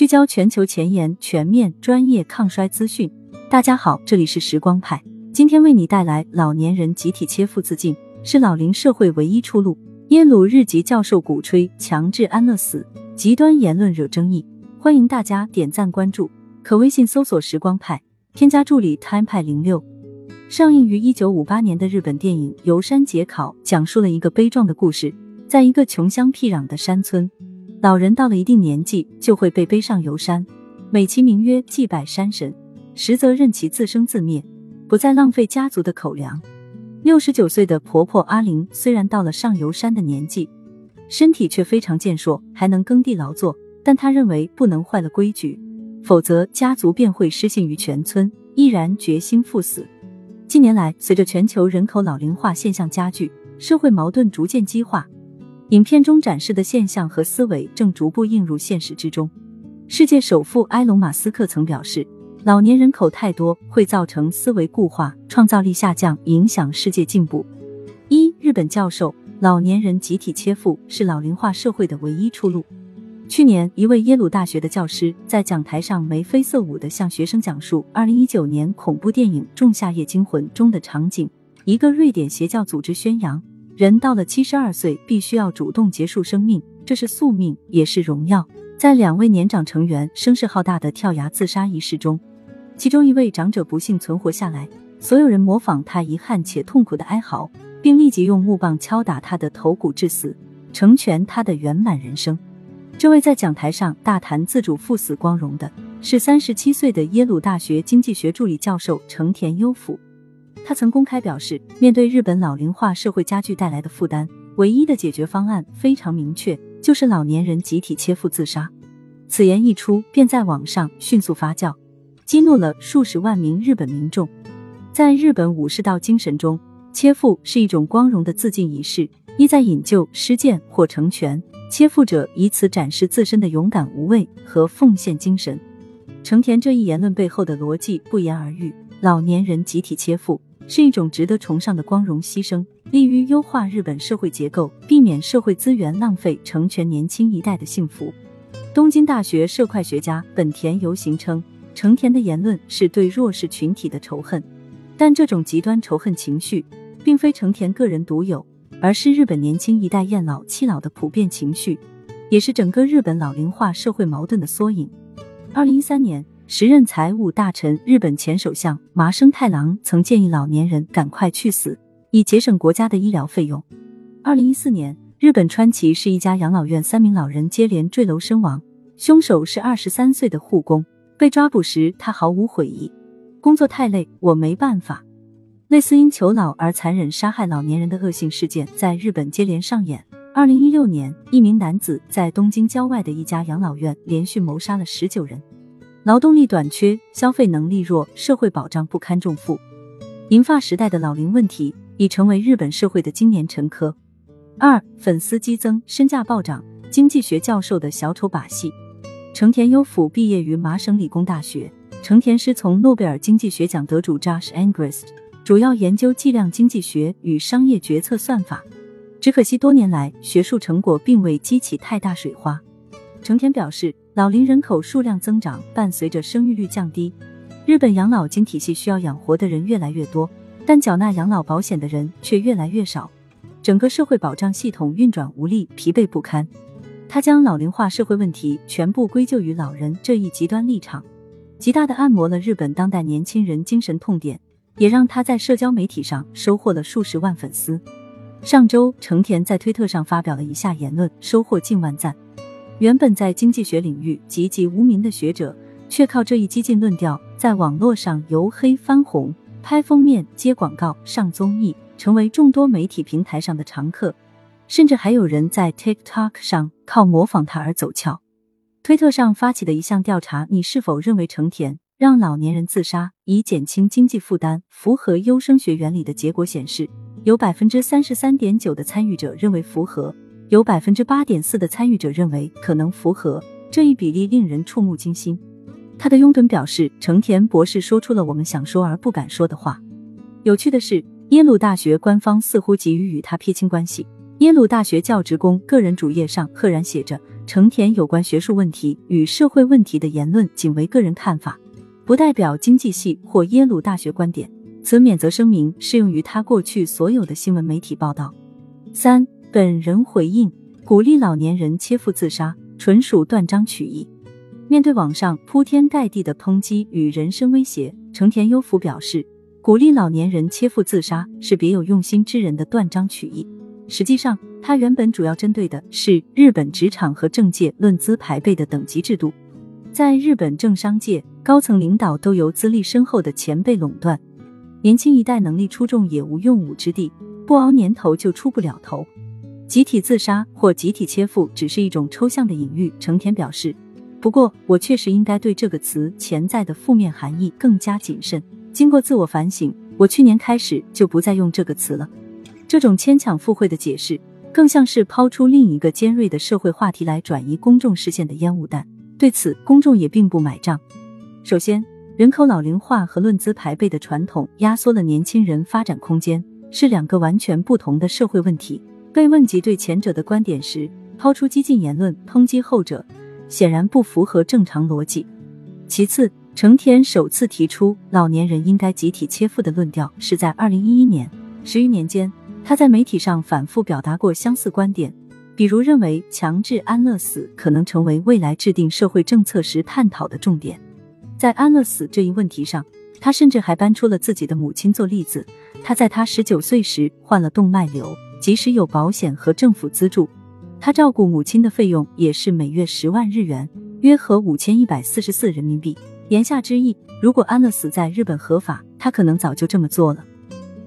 聚焦全球前沿、全面、专业抗衰资讯。大家好，这里是时光派，今天为你带来：老年人集体切腹自尽是老龄社会唯一出路。耶鲁日籍教授鼓吹强制安乐死，极端言论惹争议。欢迎大家点赞关注，可微信搜索“时光派”，添加助理 “time 派零六”。上映于一九五八年的日本电影《游山解考》讲述了一个悲壮的故事，在一个穷乡僻壤的山村。老人到了一定年纪，就会被背上游山，美其名曰祭拜山神，实则任其自生自灭，不再浪费家族的口粮。六十九岁的婆婆阿玲虽然到了上游山的年纪，身体却非常健硕，还能耕地劳作，但她认为不能坏了规矩，否则家族便会失信于全村，毅然决心赴死。近年来，随着全球人口老龄化现象加剧，社会矛盾逐渐激化。影片中展示的现象和思维正逐步映入现实之中。世界首富埃隆·马斯克曾表示，老年人口太多会造成思维固化、创造力下降，影响世界进步。一日本教授，老年人集体切腹是老龄化社会的唯一出路。去年，一位耶鲁大学的教师在讲台上眉飞色舞地向学生讲述二零一九年恐怖电影《仲夏夜惊魂》中的场景。一个瑞典邪教组织宣扬。人到了七十二岁，必须要主动结束生命，这是宿命，也是荣耀。在两位年长成员声势浩大的跳崖自杀仪式中，其中一位长者不幸存活下来，所有人模仿他遗憾且痛苦的哀嚎，并立即用木棒敲打他的头骨致死，成全他的圆满人生。这位在讲台上大谈自主赴死光荣的，是三十七岁的耶鲁大学经济学助理教授成田优辅。他曾公开表示，面对日本老龄化社会加剧带来的负担，唯一的解决方案非常明确，就是老年人集体切腹自杀。此言一出，便在网上迅速发酵，激怒了数十万名日本民众。在日本武士道精神中，切腹是一种光荣的自尽仪式，意在引咎、施剑或成全。切腹者以此展示自身的勇敢、无畏和奉献精神。成田这一言论背后的逻辑不言而喻：老年人集体切腹。是一种值得崇尚的光荣牺牲，利于优化日本社会结构，避免社会资源浪费，成全年轻一代的幸福。东京大学社会学家本田游行称，成田的言论是对弱势群体的仇恨，但这种极端仇恨情绪并非成田个人独有，而是日本年轻一代厌老弃老的普遍情绪，也是整个日本老龄化社会矛盾的缩影。二零一三年。时任财务大臣、日本前首相麻生太郎曾建议老年人赶快去死，以节省国家的医疗费用。二零一四年，日本川崎市一家养老院三名老人接连坠楼身亡，凶手是二十三岁的护工。被抓捕时，他毫无悔意：“工作太累，我没办法。”类似因求老而残忍杀害老年人的恶性事件在日本接连上演。二零一六年，一名男子在东京郊外的一家养老院连续谋杀了十九人。劳动力短缺，消费能力弱，社会保障不堪重负，银发时代的老龄问题已成为日本社会的今年沉疴。二粉丝激增，身价暴涨，经济学教授的小丑把戏。成田优辅毕业于麻省理工大学，成田师从诺贝尔经济学奖得主 Josh Angrist，主要研究计量经济学与商业决策算法。只可惜多年来学术成果并未激起太大水花。成田表示。老龄人口数量增长伴随着生育率降低，日本养老金体系需要养活的人越来越多，但缴纳养老保险的人却越来越少，整个社会保障系统运转无力、疲惫不堪。他将老龄化社会问题全部归咎于老人这一极端立场，极大的按摩了日本当代年轻人精神痛点，也让他在社交媒体上收获了数十万粉丝。上周，成田在推特上发表了以下言论，收获近万赞。原本在经济学领域籍籍无名的学者，却靠这一激进论调，在网络上由黑翻红，拍封面、接广告、上综艺，成为众多媒体平台上的常客。甚至还有人在 TikTok 上靠模仿他而走俏。推特上发起的一项调查：你是否认为成田让老年人自杀以减轻经济负担符合优生学原理的结果显示，有百分之三十三点九的参与者认为符合。有百分之八点四的参与者认为可能符合这一比例，令人触目惊心。他的拥趸表示，成田博士说出了我们想说而不敢说的话。有趣的是，耶鲁大学官方似乎急于与他撇清关系。耶鲁大学教职工个人主页上赫然写着：“成田有关学术问题与社会问题的言论仅为个人看法，不代表经济系或耶鲁大学观点。此免责声明适用于他过去所有的新闻媒体报道。三，本人回应鼓励老年人切腹自杀，纯属断章取义。面对网上铺天盖地的抨击与人身威胁，成田优辅表示，鼓励老年人切腹自杀是别有用心之人的断章取义。实际上，他原本主要针对的是日本职场和政界论资排辈的等级制度。在日本政商界，高层领导都由资历深厚的前辈垄断，年轻一代能力出众也无用武之地，不熬年头就出不了头。集体自杀或集体切腹只是一种抽象的隐喻。成田表示，不过我确实应该对这个词潜在的负面含义更加谨慎。经过自我反省，我去年开始就不再用这个词了。这种牵强附会的解释，更像是抛出另一个尖锐的社会话题来转移公众视线的烟雾弹。对此，公众也并不买账。首先，人口老龄化和论资排辈的传统压缩了年轻人发展空间，是两个完全不同的社会问题。被问及对前者的观点时，抛出激进言论抨击后者，显然不符合正常逻辑。其次，成田首次提出老年人应该集体切腹的论调，是在二零一一年。十余年间。他在媒体上反复表达过相似观点，比如认为强制安乐死可能成为未来制定社会政策时探讨的重点。在安乐死这一问题上，他甚至还搬出了自己的母亲做例子。他在他十九岁时患了动脉瘤，即使有保险和政府资助，他照顾母亲的费用也是每月十万日元，约合五千一百四十四人民币。言下之意，如果安乐死在日本合法，他可能早就这么做了。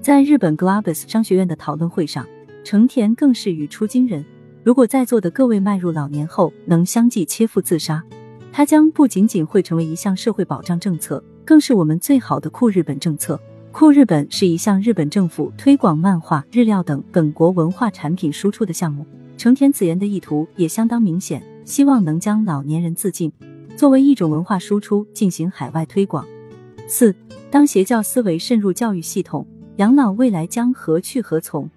在日本 Globus 商学院的讨论会上，成田更是语出惊人。如果在座的各位迈入老年后能相继切腹自杀，它将不仅仅会成为一项社会保障政策，更是我们最好的酷日本政策。酷日本是一项日本政府推广漫画、日料等本国文化产品输出的项目。成田此言的意图也相当明显，希望能将老年人自尽作为一种文化输出进行海外推广。四，当邪教思维渗入教育系统。养老未来将何去何从？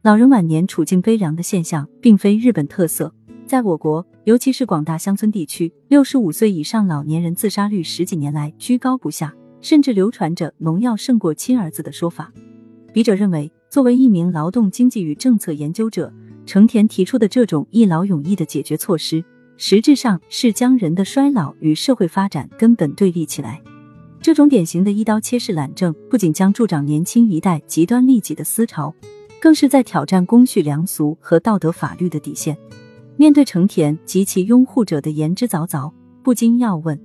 老人晚年处境悲凉的现象并非日本特色，在我国，尤其是广大乡村地区，六十五岁以上老年人自杀率十几年来居高不下，甚至流传着“农药胜过亲儿子”的说法。笔者认为，作为一名劳动经济与政策研究者，成田提出的这种一劳永逸的解决措施，实质上是将人的衰老与社会发展根本对立起来。这种典型的一刀切式懒政，不仅将助长年轻一代极端利己的思潮，更是在挑战公序良俗和道德法律的底线。面对成田及其拥护者的言之凿凿，不禁要问：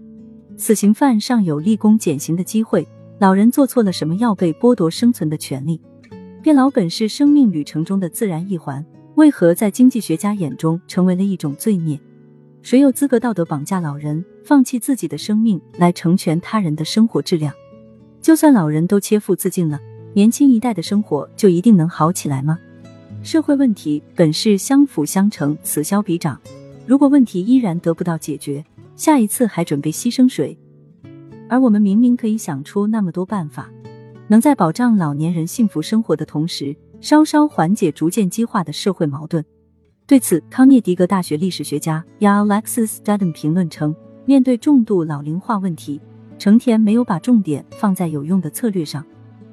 死刑犯尚有立功减刑的机会，老人做错了什么要被剥夺生存的权利？变老本是生命旅程中的自然一环，为何在经济学家眼中成为了一种罪孽？谁有资格道德绑架老人，放弃自己的生命来成全他人的生活质量？就算老人都切腹自尽了，年轻一代的生活就一定能好起来吗？社会问题本是相辅相成，此消彼长。如果问题依然得不到解决，下一次还准备牺牲谁？而我们明明可以想出那么多办法，能在保障老年人幸福生活的同时，稍稍缓解逐渐激化的社会矛盾。对此，康涅狄格大学历史学家 Alexis Duden 评论称：“面对重度老龄化问题，成田没有把重点放在有用的策略上，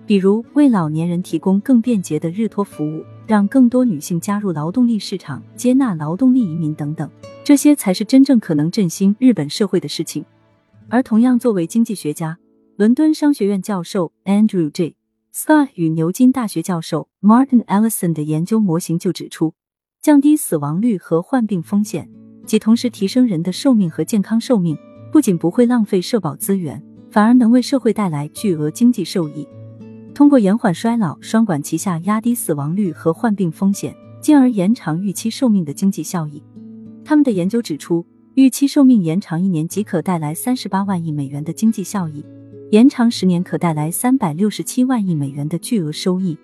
比如为老年人提供更便捷的日托服务，让更多女性加入劳动力市场，接纳劳动力移民等等，这些才是真正可能振兴日本社会的事情。”而同样作为经济学家，伦敦商学院教授 Andrew J. Scott 与牛津大学教授 Martin Ellison 的研究模型就指出。降低死亡率和患病风险，即同时提升人的寿命和健康寿命，不仅不会浪费社保资源，反而能为社会带来巨额经济收益。通过延缓衰老，双管齐下，压低死亡率和患病风险，进而延长预期寿命的经济效益。他们的研究指出，预期寿命延长一年即可带来三十八万亿美元的经济效益，延长十年可带来三百六十七万亿美元的巨额收益。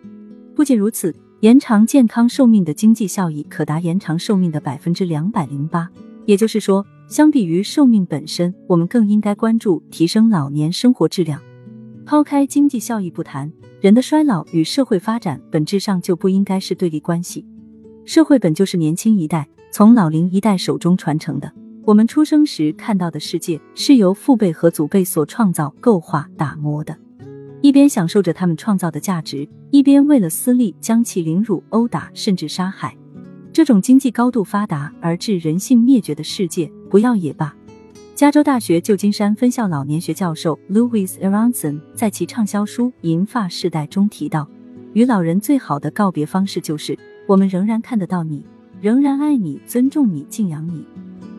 不仅如此。延长健康寿命的经济效益可达延长寿命的百分之两百零八，也就是说，相比于寿命本身，我们更应该关注提升老年生活质量。抛开经济效益不谈，人的衰老与社会发展本质上就不应该是对立关系。社会本就是年轻一代，从老龄一代手中传承的。我们出生时看到的世界，是由父辈和祖辈所创造、构画、打磨的。一边享受着他们创造的价值，一边为了私利将其凌辱、殴打，甚至杀害。这种经济高度发达而致人性灭绝的世界，不要也罢。加州大学旧金山分校老年学教授 Louis Aronson 在其畅销书《银发世代》中提到，与老人最好的告别方式就是，我们仍然看得到你，仍然爱你、尊重你、敬仰你。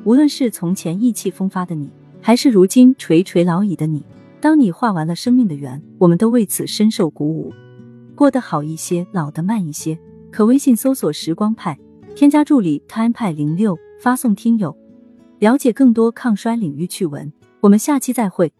无论是从前意气风发的你，还是如今垂垂老矣的你，当你画完了生命的圆，我们都为此深受鼓舞。过得好一些，老得慢一些。可微信搜索“时光派”。添加助理 time 派零六，发送听友，了解更多抗衰领域趣闻。我们下期再会。